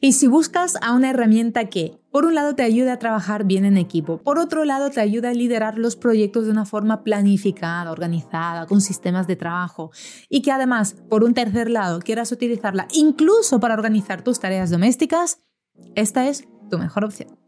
Y si buscas a una herramienta que, por un lado, te ayude a trabajar bien en equipo, por otro lado, te ayuda a liderar los proyectos de una forma planificada, organizada, con sistemas de trabajo, y que además, por un tercer lado, quieras utilizarla incluso para organizar tus tareas domésticas, esta es tu mejor opción.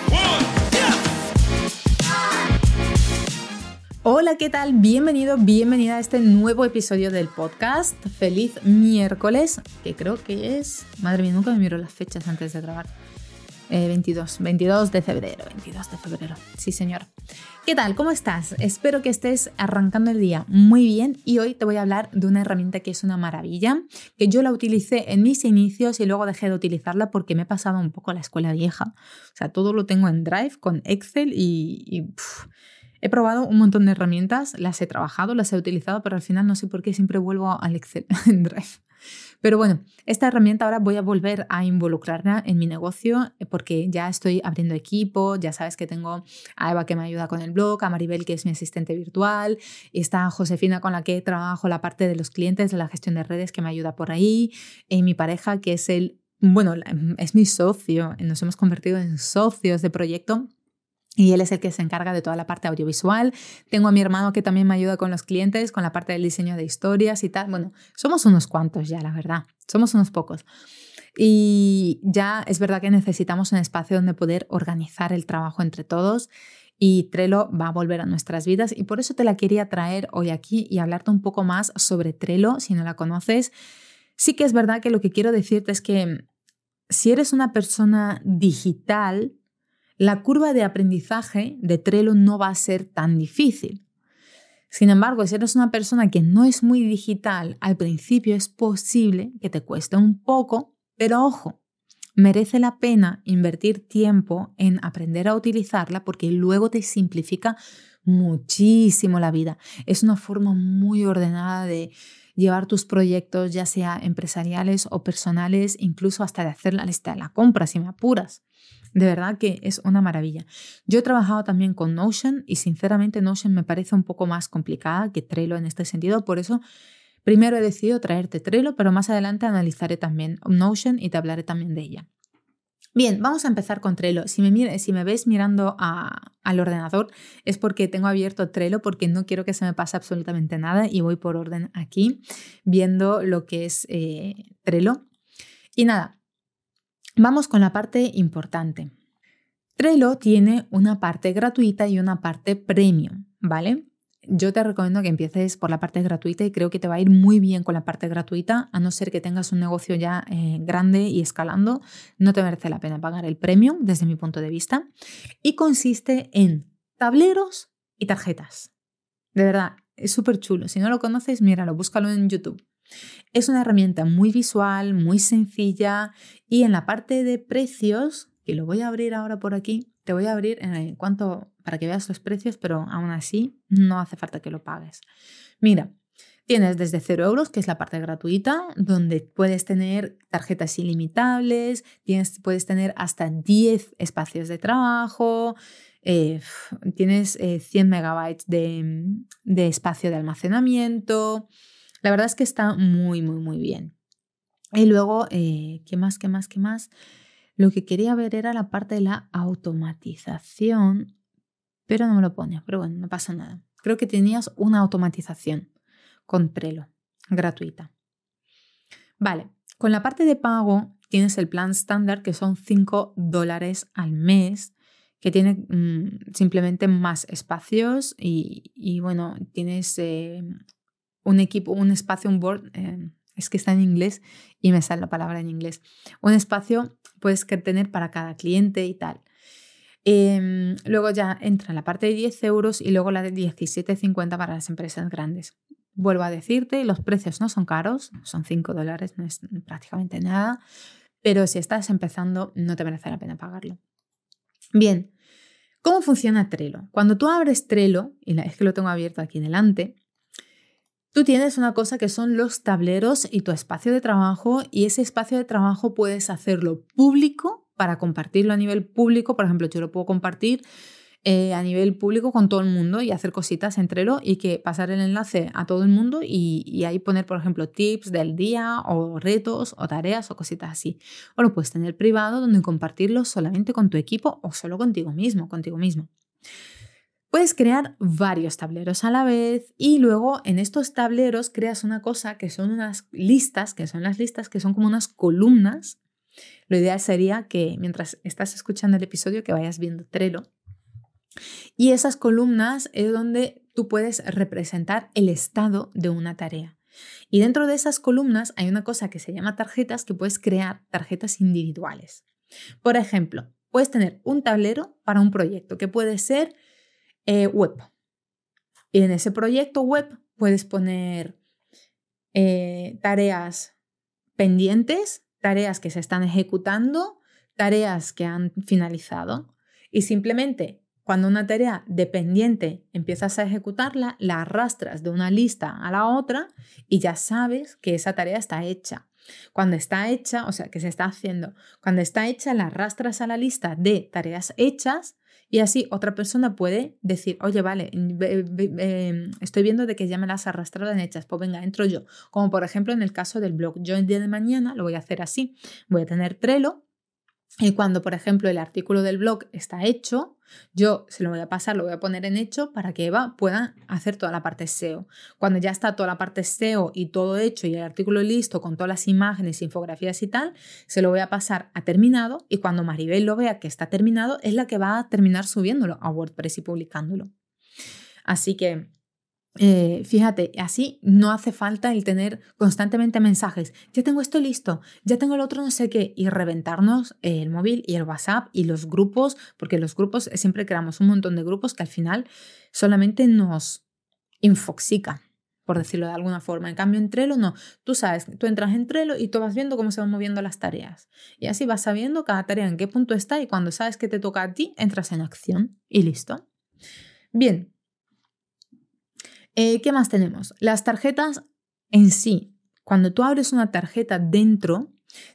Hola, ¿qué tal? Bienvenido, bienvenida a este nuevo episodio del podcast. Feliz miércoles, que creo que es... Madre mía, nunca me miro las fechas antes de grabar. 22, eh, 22 de febrero, 22 de febrero. Sí, señor. ¿Qué tal? ¿Cómo estás? Espero que estés arrancando el día muy bien y hoy te voy a hablar de una herramienta que es una maravilla, que yo la utilicé en mis inicios y luego dejé de utilizarla porque me he pasado un poco a la escuela vieja. O sea, todo lo tengo en Drive con Excel y... He probado un montón de herramientas, las he trabajado, las he utilizado, pero al final no sé por qué siempre vuelvo al Excel en Drive. Pero bueno, esta herramienta ahora voy a volver a involucrarla en mi negocio eh, porque ya estoy abriendo equipo, ya sabes que tengo a Eva que me ayuda con el blog, a Maribel que es mi asistente virtual, está Josefina con la que trabajo la parte de los clientes, de la gestión de redes que me ayuda por ahí, y mi pareja que es el, bueno, es mi socio, nos hemos convertido en socios de proyecto y él es el que se encarga de toda la parte audiovisual. Tengo a mi hermano que también me ayuda con los clientes, con la parte del diseño de historias y tal. Bueno, somos unos cuantos ya, la verdad. Somos unos pocos. Y ya es verdad que necesitamos un espacio donde poder organizar el trabajo entre todos. Y Trello va a volver a nuestras vidas y por eso te la quería traer hoy aquí y hablarte un poco más sobre Trello, si no la conoces. Sí que es verdad que lo que quiero decirte es que si eres una persona digital, la curva de aprendizaje de Trello no va a ser tan difícil. Sin embargo, si eres una persona que no es muy digital, al principio es posible que te cueste un poco, pero ojo, merece la pena invertir tiempo en aprender a utilizarla porque luego te simplifica muchísimo la vida. Es una forma muy ordenada de llevar tus proyectos, ya sea empresariales o personales, incluso hasta de hacer la lista de la compra si me apuras. De verdad que es una maravilla. Yo he trabajado también con Notion y sinceramente Notion me parece un poco más complicada que Trello en este sentido. Por eso primero he decidido traerte Trello, pero más adelante analizaré también Notion y te hablaré también de ella. Bien, vamos a empezar con Trello. Si me, si me ves mirando al ordenador es porque tengo abierto Trello porque no quiero que se me pase absolutamente nada y voy por orden aquí viendo lo que es eh, Trello. Y nada, Vamos con la parte importante. Trello tiene una parte gratuita y una parte premium, ¿vale? Yo te recomiendo que empieces por la parte gratuita y creo que te va a ir muy bien con la parte gratuita, a no ser que tengas un negocio ya eh, grande y escalando, no te merece la pena pagar el premium desde mi punto de vista. Y consiste en tableros y tarjetas. De verdad, es súper chulo. Si no lo conoces, míralo, búscalo en YouTube. Es una herramienta muy visual, muy sencilla y en la parte de precios, que lo voy a abrir ahora por aquí, te voy a abrir en cuanto para que veas los precios, pero aún así no hace falta que lo pagues. Mira, tienes desde 0 euros, que es la parte gratuita, donde puedes tener tarjetas ilimitables, tienes, puedes tener hasta 10 espacios de trabajo, eh, tienes 100 eh, megabytes de, de espacio de almacenamiento. La verdad es que está muy, muy, muy bien. Y luego, eh, ¿qué más, qué más, qué más? Lo que quería ver era la parte de la automatización, pero no me lo pone. Pero bueno, no pasa nada. Creo que tenías una automatización con Trello, gratuita. Vale, con la parte de pago tienes el plan estándar que son 5 dólares al mes, que tiene mm, simplemente más espacios y, bueno, tienes eh, un equipo, un espacio, un board, eh, es que está en inglés y me sale la palabra en inglés. Un espacio puedes tener para cada cliente y tal. Em, luego ya entra la parte de 10 euros y luego la de 17,50 para las empresas grandes. Vuelvo a decirte, los precios no son caros, son 5 dólares, no es prácticamente nada, pero si estás empezando no te merece la pena pagarlo. Bien, ¿cómo funciona Trello? Cuando tú abres Trello, y es que lo tengo abierto aquí delante, Tú tienes una cosa que son los tableros y tu espacio de trabajo y ese espacio de trabajo puedes hacerlo público para compartirlo a nivel público. Por ejemplo, yo lo puedo compartir eh, a nivel público con todo el mundo y hacer cositas entre lo y que pasar el enlace a todo el mundo y, y, ahí poner, por ejemplo, tips del día o retos o tareas o cositas así. O lo puedes tener privado donde compartirlo solamente con tu equipo o solo contigo mismo, contigo mismo. Puedes crear varios tableros a la vez y luego en estos tableros creas una cosa que son unas listas, que son las listas que son como unas columnas. Lo ideal sería que mientras estás escuchando el episodio que vayas viendo Trello. Y esas columnas es donde tú puedes representar el estado de una tarea. Y dentro de esas columnas hay una cosa que se llama tarjetas que puedes crear tarjetas individuales. Por ejemplo, puedes tener un tablero para un proyecto que puede ser eh, web. Y en ese proyecto web puedes poner eh, tareas pendientes, tareas que se están ejecutando, tareas que han finalizado. Y simplemente cuando una tarea dependiente empiezas a ejecutarla, la arrastras de una lista a la otra y ya sabes que esa tarea está hecha. Cuando está hecha, o sea, que se está haciendo, cuando está hecha, la arrastras a la lista de tareas hechas y así otra persona puede decir, oye, vale, em, estoy viendo de que ya me las arrastraron hechas, pues venga, entro yo. Como por ejemplo en el caso del blog. Yo el día de mañana lo voy a hacer así. Voy a tener Trello y cuando, por ejemplo, el artículo del blog está hecho, yo se lo voy a pasar, lo voy a poner en hecho para que Eva pueda hacer toda la parte SEO. Cuando ya está toda la parte SEO y todo hecho y el artículo listo con todas las imágenes, infografías y tal, se lo voy a pasar a terminado y cuando Maribel lo vea que está terminado, es la que va a terminar subiéndolo a WordPress y publicándolo. Así que eh, fíjate, así no hace falta el tener constantemente mensajes. Ya tengo esto listo, ya tengo el otro no sé qué, y reventarnos el móvil y el WhatsApp y los grupos, porque los grupos siempre creamos un montón de grupos que al final solamente nos infoxican, por decirlo de alguna forma. En cambio, en Trello no. Tú sabes, tú entras en Trello y tú vas viendo cómo se van moviendo las tareas. Y así vas sabiendo cada tarea en qué punto está y cuando sabes que te toca a ti, entras en acción y listo. Bien, eh, ¿Qué más tenemos? Las tarjetas en sí. Cuando tú abres una tarjeta dentro,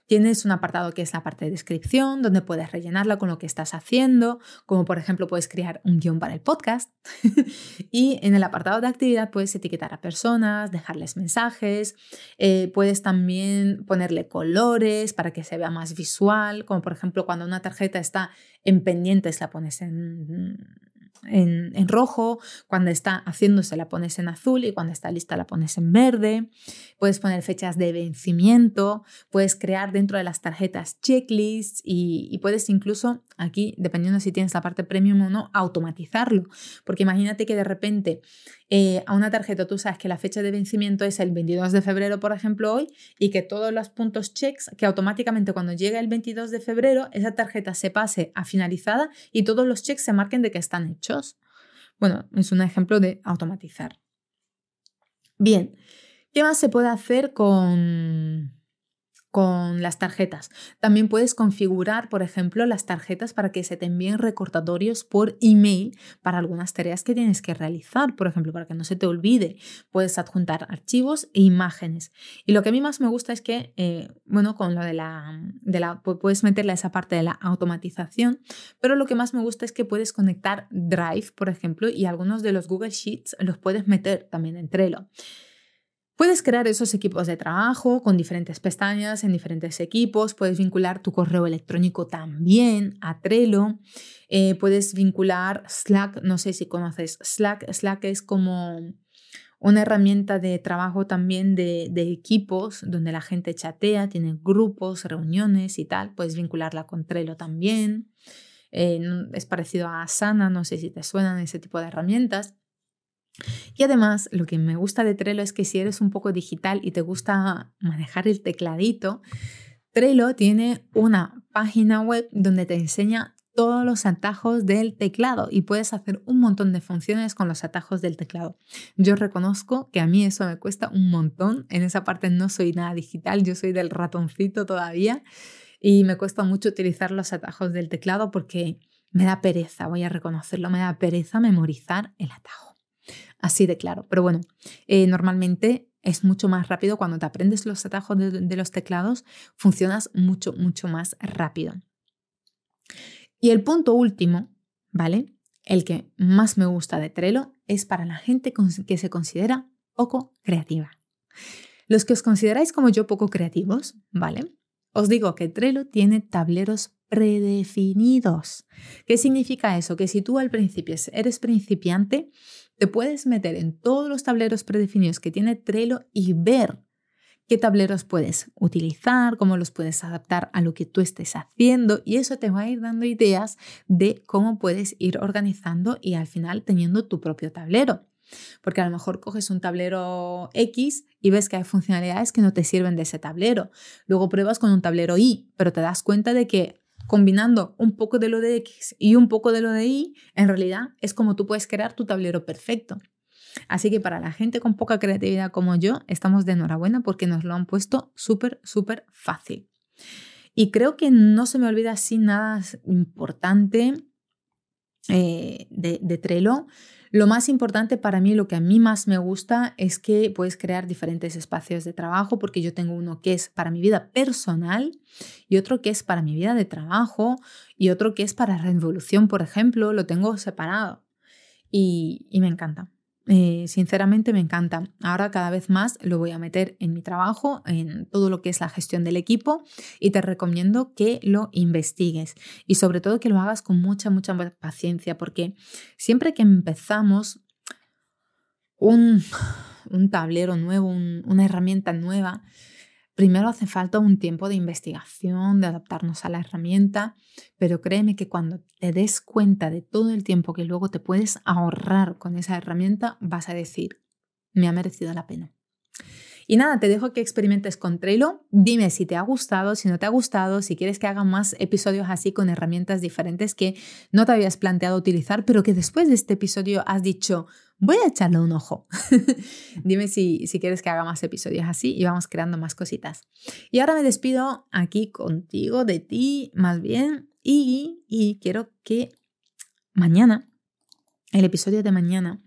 Tienes un apartado que es la parte de descripción, donde puedes rellenarla con lo que estás haciendo, como por ejemplo puedes crear un guion para el podcast. y en el apartado de actividad puedes etiquetar a personas, dejarles mensajes, eh, puedes también ponerle colores para que se vea más visual, como por ejemplo cuando una tarjeta está en pendientes la pones en en, rojo, cuando está haciéndose la pones en azul y cuando está lista la pones en verde. Puedes poner fechas de vencimiento, puedes crear dentro de las tarjetas checklists y, y puedes incluso aquí, dependiendo si tienes la parte premium o no, automatizarlo. Porque imagínate que de repente eh, a una tarjeta tú sabes que la fecha de vencimiento es el 22 de febrero, por ejemplo, hoy, y que todos los puntos checks, que automáticamente cuando llega el 22 de febrero, esa tarjeta se pase a finalizada y todos los checks se marquen de que están hechos. Bueno, es un ejemplo de automatizar. Bien, ¿qué más se puede hacer con, con las tarjetas. También puedes configurar, por ejemplo, las tarjetas para que se te envíen recordatorios por email para algunas tareas que tienes que realizar, por ejemplo, para que no se te olvide. Puedes adjuntar archivos e imágenes. Y lo que a mí más me gusta es que, eh, bueno, con lo de la, de la, puedes meterle esa parte de la automatización, pero lo que más me gusta es que puedes conectar Drive, por ejemplo, y algunos de los Google Sheets los puedes meter también en Trello. Puedes crear esos equipos de trabajo con diferentes pestañas en diferentes equipos, puedes vincular tu correo electrónico también a Trello, eh, puedes vincular Slack, no sé si conoces Slack, Slack es como una herramienta de trabajo también de, equipos donde la gente chatea, tiene grupos, reuniones y tal, puedes vincularla con Trello también. Eh, es parecido a Asana, no sé si te suenan ese tipo de herramientas. Y además, lo que me gusta de Trello es que si eres un poco digital y te gusta manejar el tecladito, Trello tiene una página web donde te enseña todos los atajos del teclado y puedes hacer un montón de funciones con los atajos del teclado. Yo reconozco que a mí eso me cuesta un montón. En esa parte no soy nada digital, yo soy del ratoncito todavía y me cuesta mucho utilizar los atajos del teclado porque me da pereza, voy a reconocerlo, me da pereza memorizar el atajo. Así de claro. Pero bueno, eh, normalmente es mucho más rápido cuando te aprendes los atajos de, los teclados, funcionas mucho, mucho más rápido. Y el punto último, ¿vale? El que más me gusta de Trello es para la gente que se considera poco creativa. Los que os consideráis como yo poco creativos, ¿vale? Os digo que Trello tiene tableros predefinidos. ¿Qué significa eso? Que si tú al principio eres principiante, te puedes meter en todos los tableros predefinidos que tiene Trello y ver qué tableros puedes utilizar, cómo los puedes adaptar a lo que tú estés haciendo y eso te va a ir dando ideas de cómo puedes ir organizando y al final teniendo tu propio tablero. Porque a lo mejor coges un tablero X y ves que hay funcionalidades que no te sirven de ese tablero. Luego pruebas con un tablero Y, pero te das cuenta de que combinando un poco de lo de X y un poco de lo de Y, en realidad es como tú puedes crear tu tablero perfecto. Así que para la gente con poca creatividad como yo, estamos de enhorabuena porque nos lo han puesto súper, súper fácil. Y creo que no se me olvida así nada importante eh, de, de Trello. Lo más importante para mí, lo que a mí más me gusta es que puedes crear diferentes espacios de trabajo porque yo tengo uno que es para mi vida personal y otro que es para mi vida de trabajo y otro que es para revolución, por ejemplo, lo tengo separado y, y me encanta. Eh, sinceramente me encanta. Ahora cada vez más lo voy a meter en mi trabajo, en todo lo que es la gestión del equipo y te recomiendo que lo investigues y sobre todo que lo hagas con mucha, mucha paciencia porque siempre que empezamos un, un tablero nuevo, una herramienta nueva, Primero hace falta un tiempo de investigación, de adaptarnos a la herramienta, pero créeme que cuando te des cuenta de todo el tiempo que luego te puedes ahorrar con esa herramienta, vas a decir, me ha merecido la pena. Y nada, te dejo que experimentes con Trello. Dime si te ha gustado, si no te ha gustado, si quieres que haga más episodios así con herramientas diferentes que no te habías planteado utilizar, pero que después de este episodio has dicho, voy a echarle un ojo. Dime si, si quieres que haga más episodios así y vamos creando más cositas. Y ahora me despido aquí contigo, de ti más bien, y, y quiero que mañana, el episodio de mañana,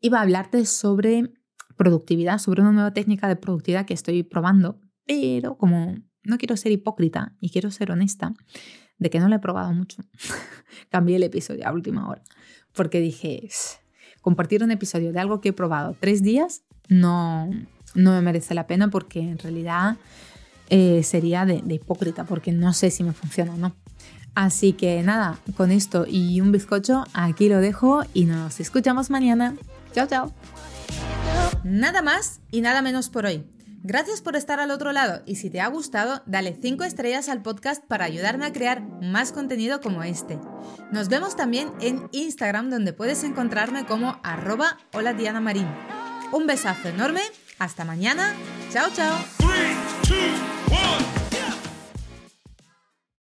iba a hablarte sobre productividad, sobre una nueva técnica de productividad que estoy probando, pero como no quiero ser hipócrita y quiero ser honesta, de que no lo he probado mucho, cambié el episodio a última hora, porque dije, compartir un episodio de algo que he probado tres días no, no me merece la pena porque en realidad eh, sería de, de hipócrita, porque no sé si me funciona o no. Así que nada, con esto y un bizcocho, aquí lo dejo y nos escuchamos mañana. Chao, chao. Nada más y nada menos por hoy. Gracias por estar al otro lado y si te ha gustado, dale 5 estrellas al podcast para ayudarme a crear más contenido como este. Nos vemos también en Instagram donde puedes encontrarme como arroba hola Diana Marín. Un besazo enorme, hasta mañana, chao chao.